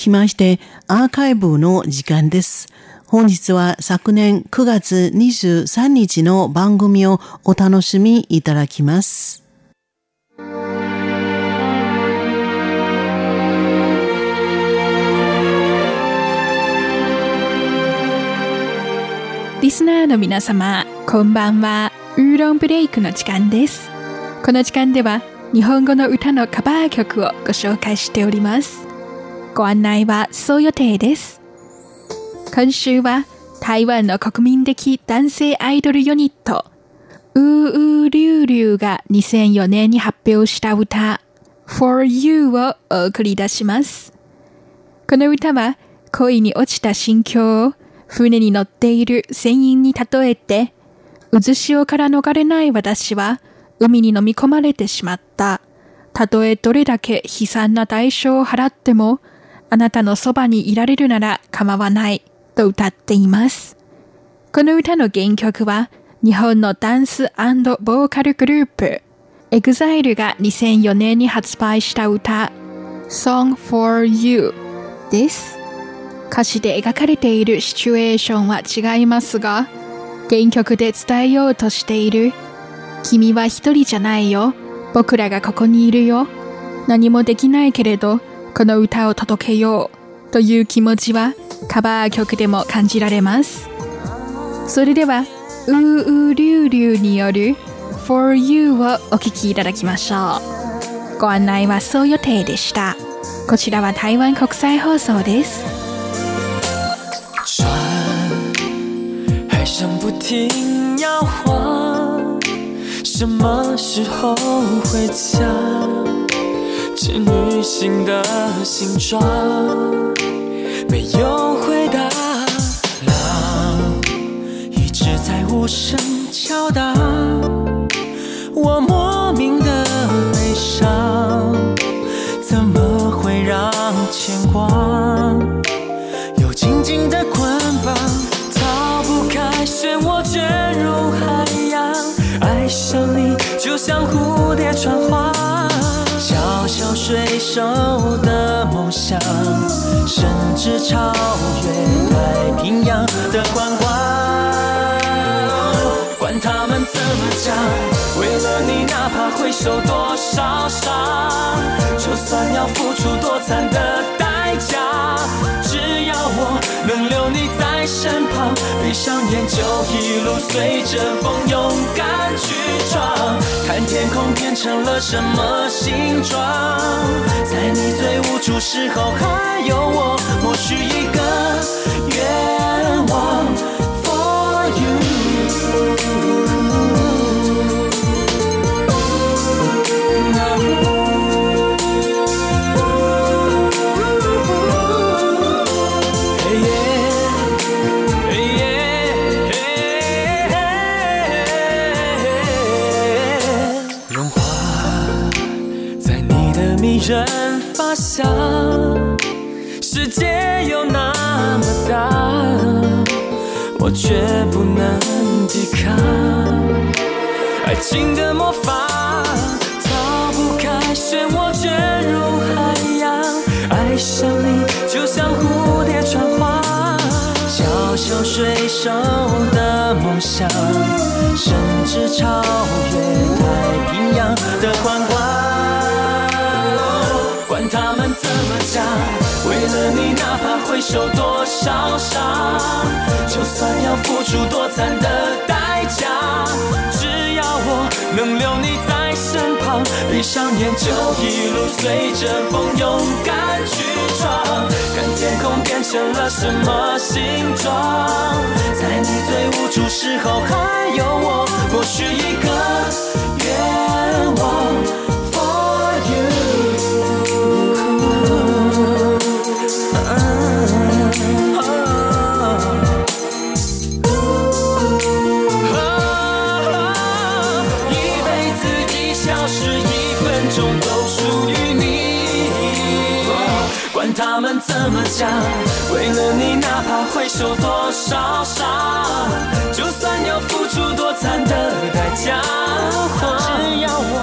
しまして、アーカイブの時間です。本日は昨年9月23日の番組をお楽しみいただきます。リスナーの皆様、こんばんは。ウーロンブレイクの時間です。この時間では、日本語の歌のカバー曲をご紹介しております。ご案内はそう予定です。今週は台湾の国民的男性アイドルユニット、ウーウーリュウリュウが2004年に発表した歌、For You をお送り出します。この歌は恋に落ちた心境を船に乗っている船員に例えて、渦潮から逃れない私は海に飲み込まれてしまった。たとえどれだけ悲惨な代償を払ってもあなたのそばにいられるなら構わないと歌っています。この歌の原曲は日本のダンスボーカルグループ EXILE が2004年に発売した歌 Song for You です。歌詞で描かれているシチュエーションは違いますが原曲で伝えようとしている君は一人じゃないよ僕らがここにいるよ何もできないけれどこの歌を届けようという気持ちはカバー曲でも感じられます。それでは、うーうりゅうりゅうによる For You をお聴きいただきましょう。ご案内はそう予定でした。こちらは台湾国際放送です。不停什么时候回家？是女行的形状，没有回答。浪一直在无声敲打，我莫名的悲伤，怎么会让牵挂又紧紧的捆绑？逃不开漩涡，卷入海洋。爱上你，就像蝴蝶穿花。水手的梦想，甚至超越太平洋的宽广。管他们怎么讲，为了你哪怕会受多少伤，就算要付出多惨的代价，只要我能留你。在。在身旁，闭上眼就一路随着风勇敢去闯，看天空变成了什么形状。在你最无助时候还有我，默许一个愿望。人发香，世界有那么大，我却不能抵抗爱情的魔法，逃不开漩涡，卷入海洋。爱上你就像蝴蝶穿花，小小水手的梦想，甚至超越太平洋的宽广。了你，哪怕会受多少伤，就算要付出多惨的代价，只要我能留你在身旁，闭上眼就一路随着风勇敢去闯，看天空变成了什么形状，在你最无助时候还有我，或许。他们怎么讲？为了你，哪怕会受多少伤，就算要付出多惨的代价，只要我。